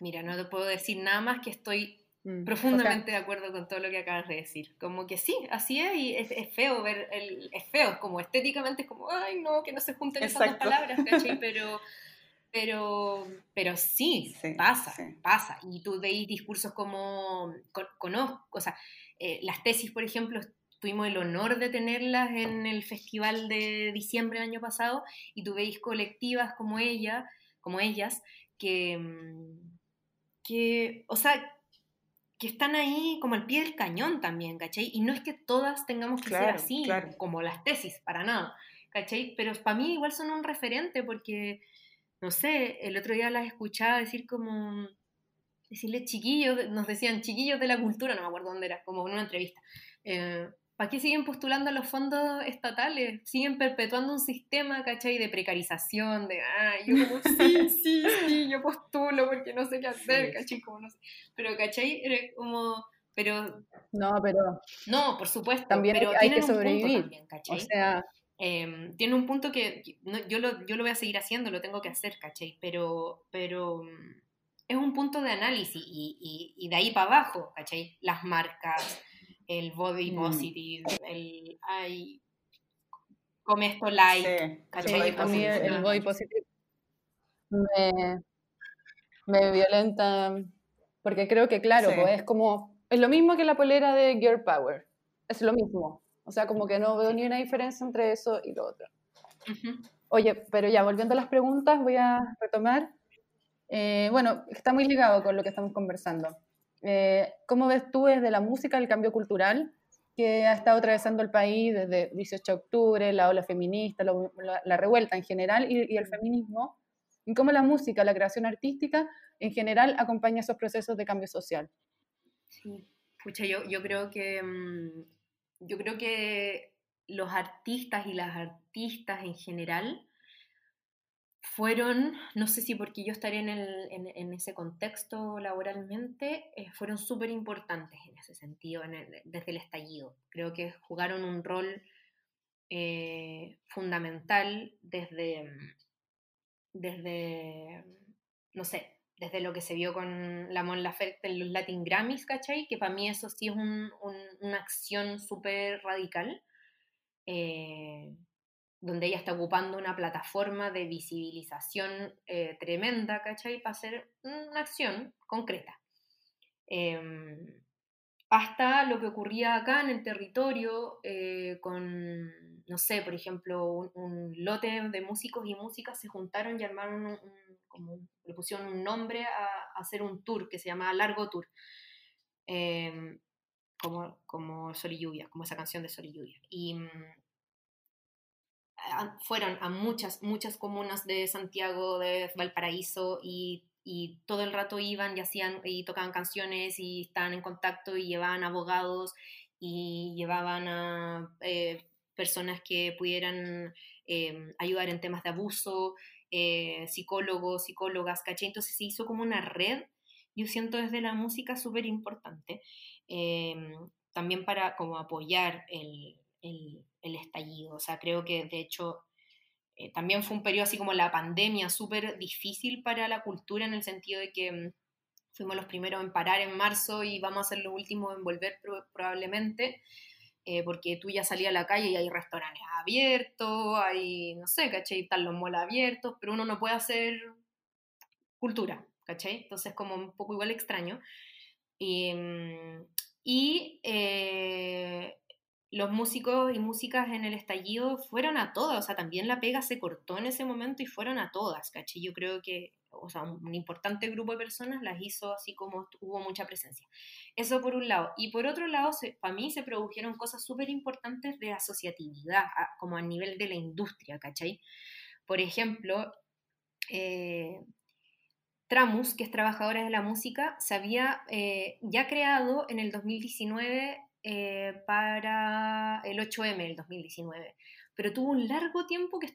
C: Mira, no te puedo decir nada más que estoy mm, profundamente de acuerdo con todo lo que acabas de decir. Como que sí, así es, y es, feo ver, el, es feo, como estéticamente es como, ay no, que no se junten esas dos palabras, ¿cachai? Pero (laughs) pero, pero sí, pasa, pasa. Y tú veis discursos como, conozco, o sea, eh, las tesis, por ejemplo, tuvimos el honor de tenerlas en el festival de diciembre del año pasado, y tú veis colectivas como ella, como ellas, que, mm, que, o sea, que están ahí como al pie del cañón también, ¿cachai? Y no es que todas tengamos que ser así, como las tesis, para nada, ¿cachai? Pero para mí igual son un referente porque no sé, el otro día las escuchaba decir como, decirle chiquillos, nos decían chiquillos de la cultura, no me acuerdo dónde era, como en una entrevista. Eh, ¿Para qué siguen postulando los fondos estatales? Siguen perpetuando un sistema, ¿cachai? De precarización, de, ah, yo como, (laughs) sí, sí, sí, yo postulo porque no sé qué hacer, ¿cachai? Como no sé. Pero, ¿cachai? Como, pero...
B: No, pero...
C: No, por supuesto.
B: También hay que sobrevivir. o sea,
C: Em, tiene un punto que yo, lo, yo, lo, voy a seguir haciendo, lo tengo que hacer, ¿cachai? Pero, pero mm, es un punto de análisis y, y, de ahí para abajo, ¿cachai? Las marcas, el body mm. positive, el... Ay, come esto like, ¿cachai?
B: a mí el, body positive me, me violenta porque creo que, claro, pues es como, es lo mismo que la polera de Girl Power, es lo mismo. O sea, como que no veo ni una diferencia entre eso y lo otro. Oye, pero ya, volviendo a las preguntas, voy a retomar. Eh, bueno, está muy ligado con lo que estamos conversando. Eh, ¿Cómo ves tú desde la música el cambio cultural que ha estado atravesando el país desde 18 de octubre, la ola feminista, la, revuelta en general y, el feminismo? ¿Y cómo la música, la creación artística en general acompaña esos procesos de cambio social?
C: Sí, Pucha, yo, yo creo que mm, yo creo que los artistas y las artistas en general fueron, no sé si porque yo estaría en, ese contexto laboralmente, eh, fueron súper importantes en ese sentido, desde el estallido. Creo que jugaron un rol eh, fundamental desde, desde, no sé, desde lo que se vio con la Mon Laferte en los Latin Grammys, ¿cachai? Que para mí eso sí es una acción súper radical, eh, donde ella está ocupando una plataforma de visibilización eh, tremenda, ¿cachai? Para hacer una acción concreta. Em, hasta lo que ocurría acá en el territorio eh, con, no sé, por ejemplo, un, lote de músicos y músicas se juntaron y armaron un como le pusieron un nombre a, hacer un tour que se llama Largo Tour, em, como, como Sol y Lluvia, como esa canción de Sol y Lluvia. Y mm, fueron a muchas, muchas comunas de Santiago, de Valparaíso, y, y, todo el rato iban y hacían y tocaban canciones y estaban en contacto y llevaban abogados y llevaban a eh, personas que pudieran em, ayudar en temas de abuso, eh, psicólogos, psicólogas, ¿caché? Entonces se hizo como una red, yo siento desde la música súper importante, em, también para como apoyar el, el, estallido, o sea, creo que de hecho eh, también fue un periodo así como la pandemia súper difícil para la cultura en el sentido de que mm, fuimos los primeros en parar en marzo y vamos a ser los últimos en volver probablemente. Eh, porque tú ya salías a la calle y hay restaurantes abiertos, hay, no sé, ¿cachai? Están los malls abiertos, pero uno no puede hacer cultura, ¿cachai? Entonces como un poco igual extraño. Y, mm, eh, los músicos y músicas en el estallido fueron a todas, o sea, también la pega se cortó en ese momento y fueron a todas, ¿cachai? Yo creo que, o sea, un importante grupo de personas las hizo así como hubo mucha presencia. Eso por un lado. Y por otro lado, para mí se produjeron cosas súper importantes de asociatividad, como a nivel de la industria, ¿cachai? Por ejemplo, eh, Tramus, que es trabajadora de la música, se había eh, ya creado en el 2019 eh, para el 8M del 2019, pero tuvo un largo tiempo que,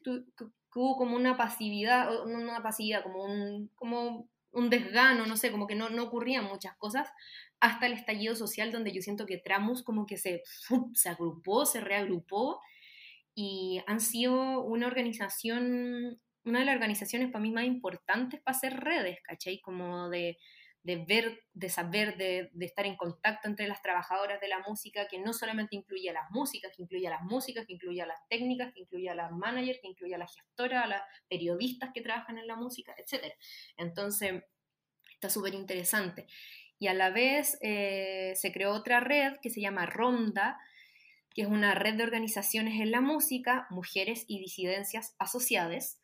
C: hubo como una pasividad, una pasividad, como un, como desgano, no sé, como que no, no ocurrían muchas cosas, hasta el estallido social donde yo siento que Tramus como que se, se agrupó, se reagrupó y han sido una organización, una de las organizaciones para mí más importantes para hacer redes, ¿cachai? Como de, de ver, de saber, de, estar en contacto entre las trabajadoras de la música, que no solamente incluye a las músicas, que incluye a las músicas, que incluye a las técnicas, que incluye a las managers, que incluye a las gestoras, a las periodistas que trabajan en la música, etc. Entonces, está súper interesante. Y a la vez eh, se creó otra red que se llama Ronda, que es una red de organizaciones en la música, mujeres y disidencias asociadas.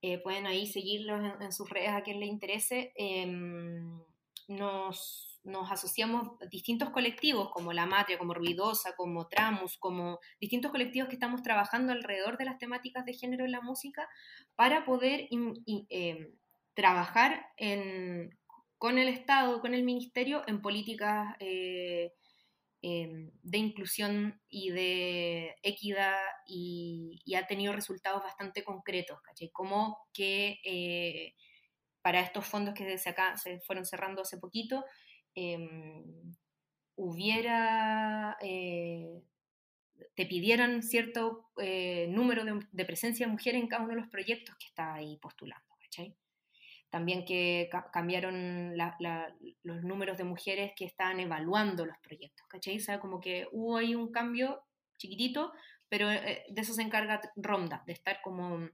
C: Eh, pueden ahí seguirlos en, sus redes a quien le interese. Em, nos, nos asociamos distintos colectivos como La Matria, como Ruidosa, como Tramus, como distintos colectivos que estamos trabajando alrededor de las temáticas de género en la música para poder em, trabajar con el Estado, con el Ministerio, en políticas eh, em, de inclusión y de equidad y, ha tenido resultados bastante concretos, ¿cachai? Como que eh, para estos fondos que se, acá, se fueron cerrando hace poquito, em, hubiera eh, te pidieran cierto eh, número de, presencia de mujeres en cada uno de los proyectos que está ahí postulando. También que cambiaron los números de mujeres que estaban evaluando los proyectos, ¿cachai? O sea, como que hubo ahí un cambio chiquitito, pero eh, de eso se encarga Ronda, de estar como,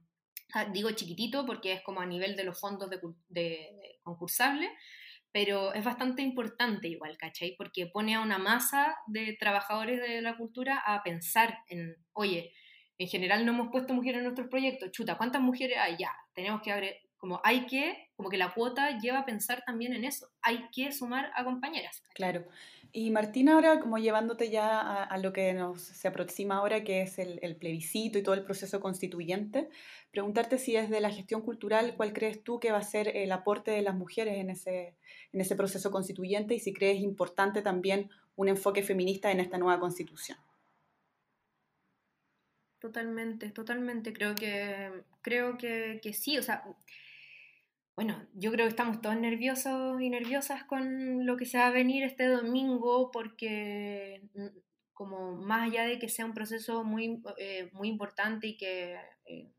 C: digo chiquitito porque es como a nivel de los fondos de, de, concursables, pero es bastante importante igual, ¿cachai? Porque pone a una masa de trabajadores de la cultura a pensar en, oye, en general no hemos puesto mujeres en nuestros proyectos, chuta, ¿cuántas mujeres hay? Ya, tenemos que abrir, como hay que, como que la cuota lleva a pensar también en eso, hay que sumar a compañeras.
A: Claro. Y Martina, ahora como llevándote ya a, lo que nos se aproxima ahora, que es el, plebiscito y todo el proceso constituyente, preguntarte si desde la gestión cultural, ¿cuál crees tú que va a ser el aporte de las mujeres en ese, en ese proceso constituyente y si crees importante también un enfoque feminista en esta nueva constitución?
C: Totalmente, totalmente. Creo que, creo que, que sí. O sea, bueno, yo creo que estamos todos nerviosos y nerviosas con lo que se va a venir este domingo porque mm, como más allá de que sea un proceso muy, eh, muy importante y que eh,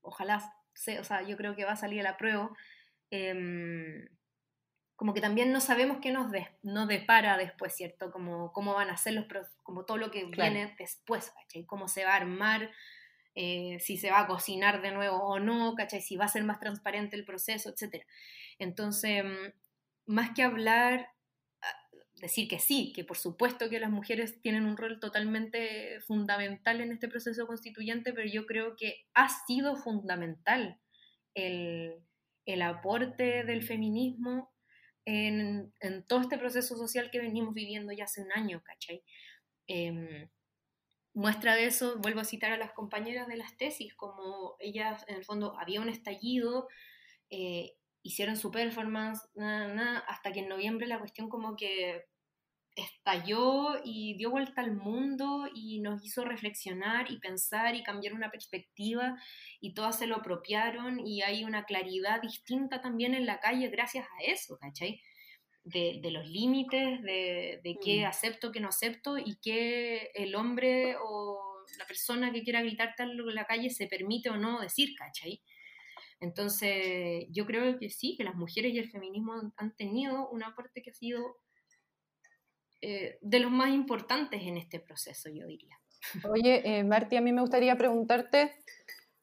C: ojalá sea, o sea, yo creo que va a salir a la prueba, em, como que también no sabemos qué nos, nos depara después, ¿cierto? Como cómo van a ser los, como todo lo que viene después, ¿cachai? Cómo se va a armar eh, si se va a cocinar de nuevo o no, ¿cachai? Si va a ser más transparente el proceso, etc. Entonces, mm, más que hablar, ah, decir que sí, que por supuesto que las mujeres tienen un rol totalmente fundamental en este proceso constituyente, pero yo creo que ha sido fundamental el, aporte del feminismo en, todo este proceso social que venimos viviendo ya hace un año, ¿cachai? Em, muestra de eso, vuelvo a citar a las compañeras de las tesis, como ellas en el fondo había un estallido, eh, hicieron su performance, hasta que en noviembre la cuestión como que estalló y dio vuelta al mundo y nos hizo reflexionar y pensar y cambiar una perspectiva y todas se lo apropiaron y hay una claridad distinta también en la calle gracias a eso, ¿cachai? De, los límites, de, de qué mm. acepto, qué no acepto y qué el hombre o la persona que quiera gritarte en la calle se permite o no decir, ¿cachai? Entonces, yo creo que sí, que las mujeres y el feminismo han tenido un aporte que ha sido eh, de los más importantes en este proceso, yo diría.
B: Oye, eh, Marti, a mí me gustaría preguntarte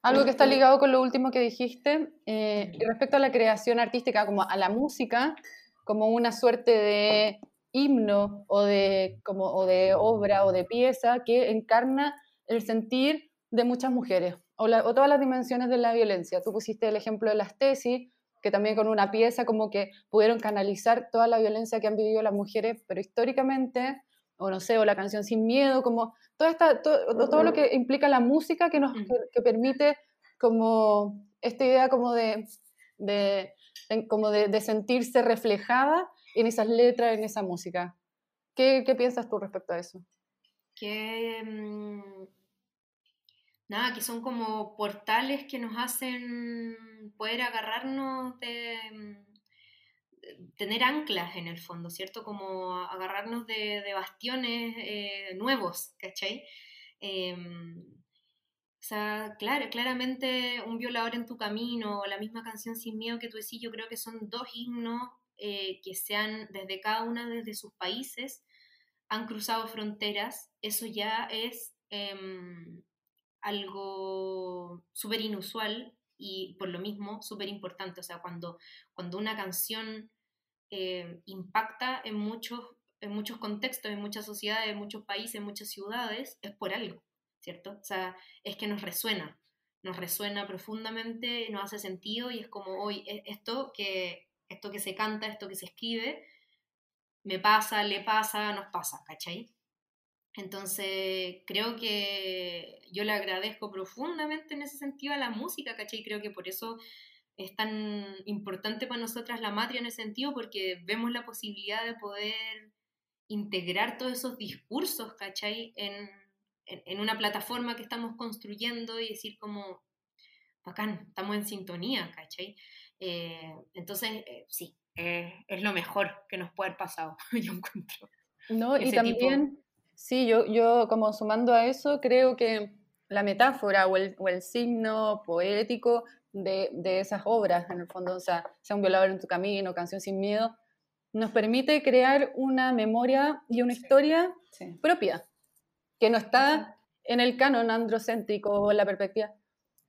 B: algo que está ligado con lo último que dijiste, eh, respecto a la creación artística, como a la música, como una suerte de himno o de, como, o de obra o de pieza que encarna el sentir de muchas mujeres o, o, todas las dimensiones de la violencia. Tú pusiste el ejemplo de las tesis, que también con una pieza como que pudieron canalizar toda la violencia que han vivido las mujeres, pero históricamente, o no sé, o la canción Sin Miedo, como todo, esta, todo, todo lo que implica la música que nos que, permite como esta idea como de, de como de, sentirse reflejada en esas letras, en esa música. ¿Qué, qué piensas tú respecto a eso?
C: Que, mm, nada, que son como portales que nos hacen poder agarrarnos de, mm, tener anclas en el fondo, ¿cierto? Como agarrarnos de, bastiones eh, nuevos, ¿cachai? Em, o sea, claro, claramente un violador en tu camino, o la misma canción Sin Miedo que tú decís, yo creo que son dos himnos eh, que se han, desde cada una desde sus países, han cruzado fronteras. Eso ya es em, algo súper inusual y por lo mismo súper importante. O sea, cuando, cuando una canción eh, impacta en muchos, en muchos contextos, en muchas sociedades, en muchos países, en muchas ciudades, es por algo. ¿Cierto? O sea, es que nos resuena, nos resuena profundamente, nos hace sentido y es como hoy, e, esto que, esto que se canta, esto que se escribe, me pasa, le pasa, nos pasa, ¿cachai? Entonces, creo que yo le agradezco profundamente en ese sentido a la música, ¿cachai? Creo que por eso es tan importante para nosotras la matria en ese sentido, porque vemos la posibilidad de poder integrar todos esos discursos, ¿cachai? En, en, una plataforma que estamos construyendo y decir como, bacán, estamos en sintonía, ¿cachai? Eh, entonces, eh, sí, es lo mejor que nos puede haber pasado, (laughs) yo encuentro.
B: No, y también Sí, yo, yo como sumando a eso, creo que la metáfora o el, o el signo poético de, de, esas obras, en el fondo, o sea, sea un violador en tu camino, canción sin miedo, nos permite crear una memoria y una historia sí. propia, que no está en el canon androcéntrico o en la perspectiva,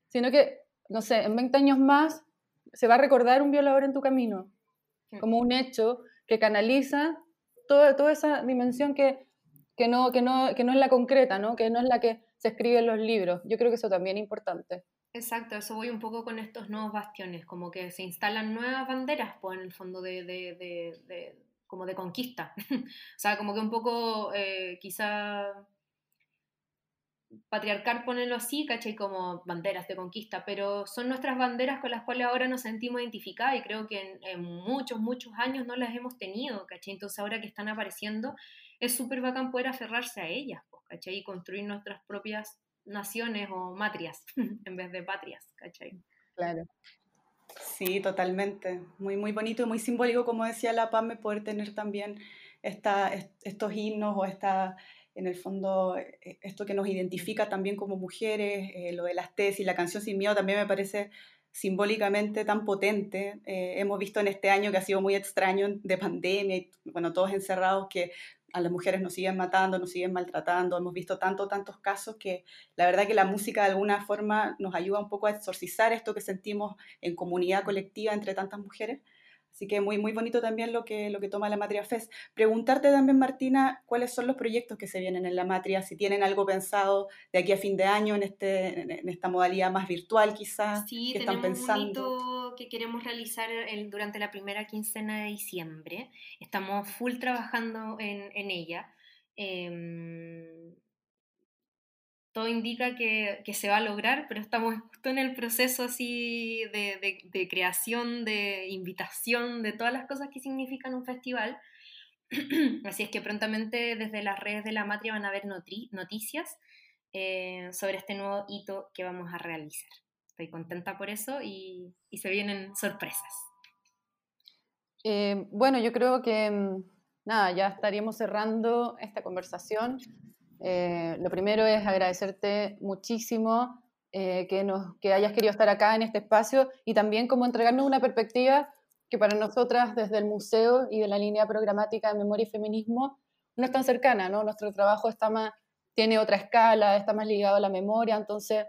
B: sino que, no sé, en 20 años más se va a recordar un violador en tu camino, como un hecho que canaliza toda, toda esa dimensión que, que, no, que, no, que no es la concreta, ¿no? que no es la que se escribe en los libros. Yo creo que eso también es importante.
C: Exacto, eso voy un poco con estos nuevos bastiones, como que se instalan nuevas banderas, pues en el fondo de, de, de, de como de conquista. (laughs) o sea, como que un poco eh, quizá patriarcal ponerlo así, ¿cachai? Como banderas de conquista, pero son nuestras banderas con las cuales ahora nos sentimos identificadas y creo que en, muchos, muchos años no las hemos tenido, ¿cachai? Entonces ahora que están apareciendo, es súper bacán poder aferrarse a ellas, ¿cachai? Y construir nuestras propias naciones o matrias (laughs) en vez de patrias, ¿cachai?
B: Claro.
A: Sí, totalmente. Muy, muy bonito y muy simbólico, como decía la PAME, poder tener también esta, estos himnos o esta en el fondo, eh, esto que nos identifica también como mujeres, eh, lo de las tesis, la canción Sin Miedo también me parece simbólicamente tan potente. Eh, hemos visto en este año que ha sido muy extraño de pandemia y, bueno, todos encerrados, que a las mujeres nos siguen matando, nos siguen maltratando. Hemos visto tanto, tantos casos que la verdad que la música de alguna forma nos ayuda un poco a exorcizar esto que sentimos en comunidad colectiva entre tantas mujeres. Así que muy, muy bonito también lo que, lo que toma la Matria Fest. Preguntarte también, Martina, cuáles son los proyectos que se vienen en la Matria, si tienen algo pensado de aquí a fin de año en, este, en esta modalidad más virtual quizás,
C: sí,
A: que están pensando.
C: Un que queremos realizar el, durante la primera quincena de diciembre. Estamos full trabajando en, en ella. Eh, todo indica que, que, se va a lograr, pero estamos justo en el proceso así de, de, creación, de invitación, de todas las cosas que significan un festival. (clears throat) así es que prontamente desde las redes de la Matria van a haber noticias eh, sobre este nuevo hito que vamos a realizar. Estoy contenta por eso y, y se vienen sorpresas.
B: Eh, bueno, yo creo que mm, nada, ya estaríamos cerrando esta conversación. Eh, lo primero es agradecerte muchísimo eh, que, nos, que hayas querido estar acá en este espacio y también como entregarnos una perspectiva que para nosotras desde el museo y de la línea programática de memoria y feminismo no es tan cercana, ¿no? Nuestro trabajo está más, tiene otra escala, está más ligado a la memoria, entonces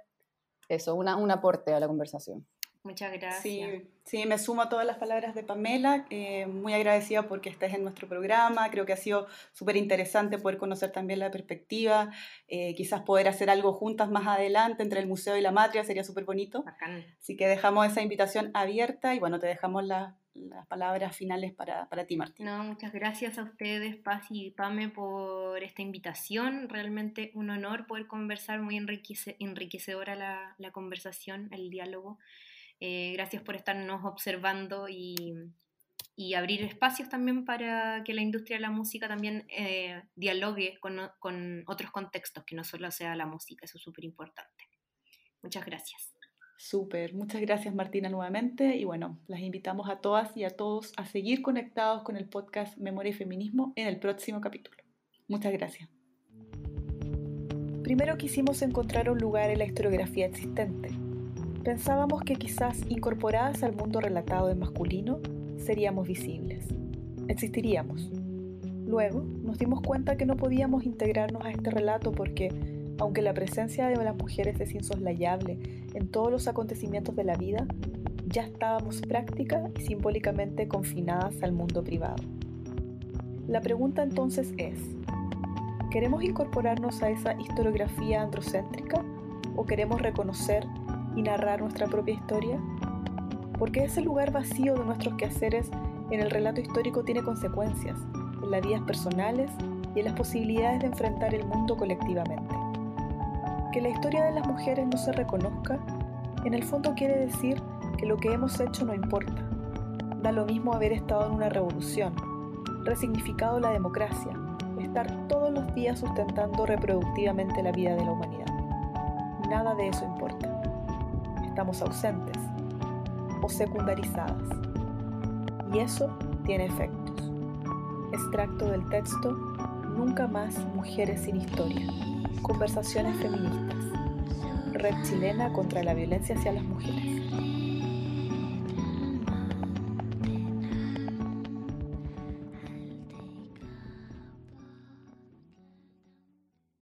B: eso, una, un aporte a la conversación.
C: Muchas gracias.
A: Sí, sí, me sumo a todas las palabras de Pamela. Eh, muy agradecida porque estés en nuestro programa. Creo que ha sido súper interesante poder conocer también la perspectiva. Eh, quizás poder hacer algo juntas más adelante entre el museo y la matria sería súper bonito.
C: Bacán.
A: Así que dejamos esa invitación abierta y bueno, te dejamos la, las palabras finales para, para ti, Martín.
C: No, muchas gracias a ustedes, Paz y Pame, por esta invitación. Realmente un honor poder conversar, muy enriquece, enriquecedora la, la conversación, el diálogo. Eh, gracias por estarnos observando y, y, abrir espacios también para que la industria de la música también eh, dialogue con, con, otros contextos, que no solo sea la música, eso es súper importante. Muchas gracias.
A: Súper, muchas gracias Martina nuevamente y bueno, las invitamos a todas y a todos a seguir conectados con el podcast Memoria y Feminismo en el próximo capítulo. Muchas gracias. Primero quisimos encontrar un lugar en la historiografía existente pensábamos que quizás incorporadas al mundo relatado en masculino, seríamos visibles, existiríamos. Luego nos dimos cuenta que no podíamos integrarnos a este relato porque, aunque la presencia de las mujeres es insoslayable en todos los acontecimientos de la vida, ya estábamos práctica y simbólicamente confinadas al mundo privado. La pregunta entonces es, ¿queremos incorporarnos a esa historiografía androcéntrica o queremos reconocer y narrar nuestra propia historia? Porque ese lugar vacío de nuestros quehaceres en el relato histórico tiene consecuencias en las vidas personales y en las posibilidades de enfrentar el mundo colectivamente. Que la historia de las mujeres no se reconozca, en el fondo quiere decir que lo que hemos hecho no importa. Da lo mismo haber estado en una revolución, resignificado la democracia, estar todos los días sustentando reproductivamente la vida de la humanidad. Nada de eso importa estamos ausentes o secundarizadas. Y eso tiene efectos. Extracto del texto Nunca más Mujeres sin Historia. Conversaciones feministas. Red chilena contra la violencia hacia las mujeres.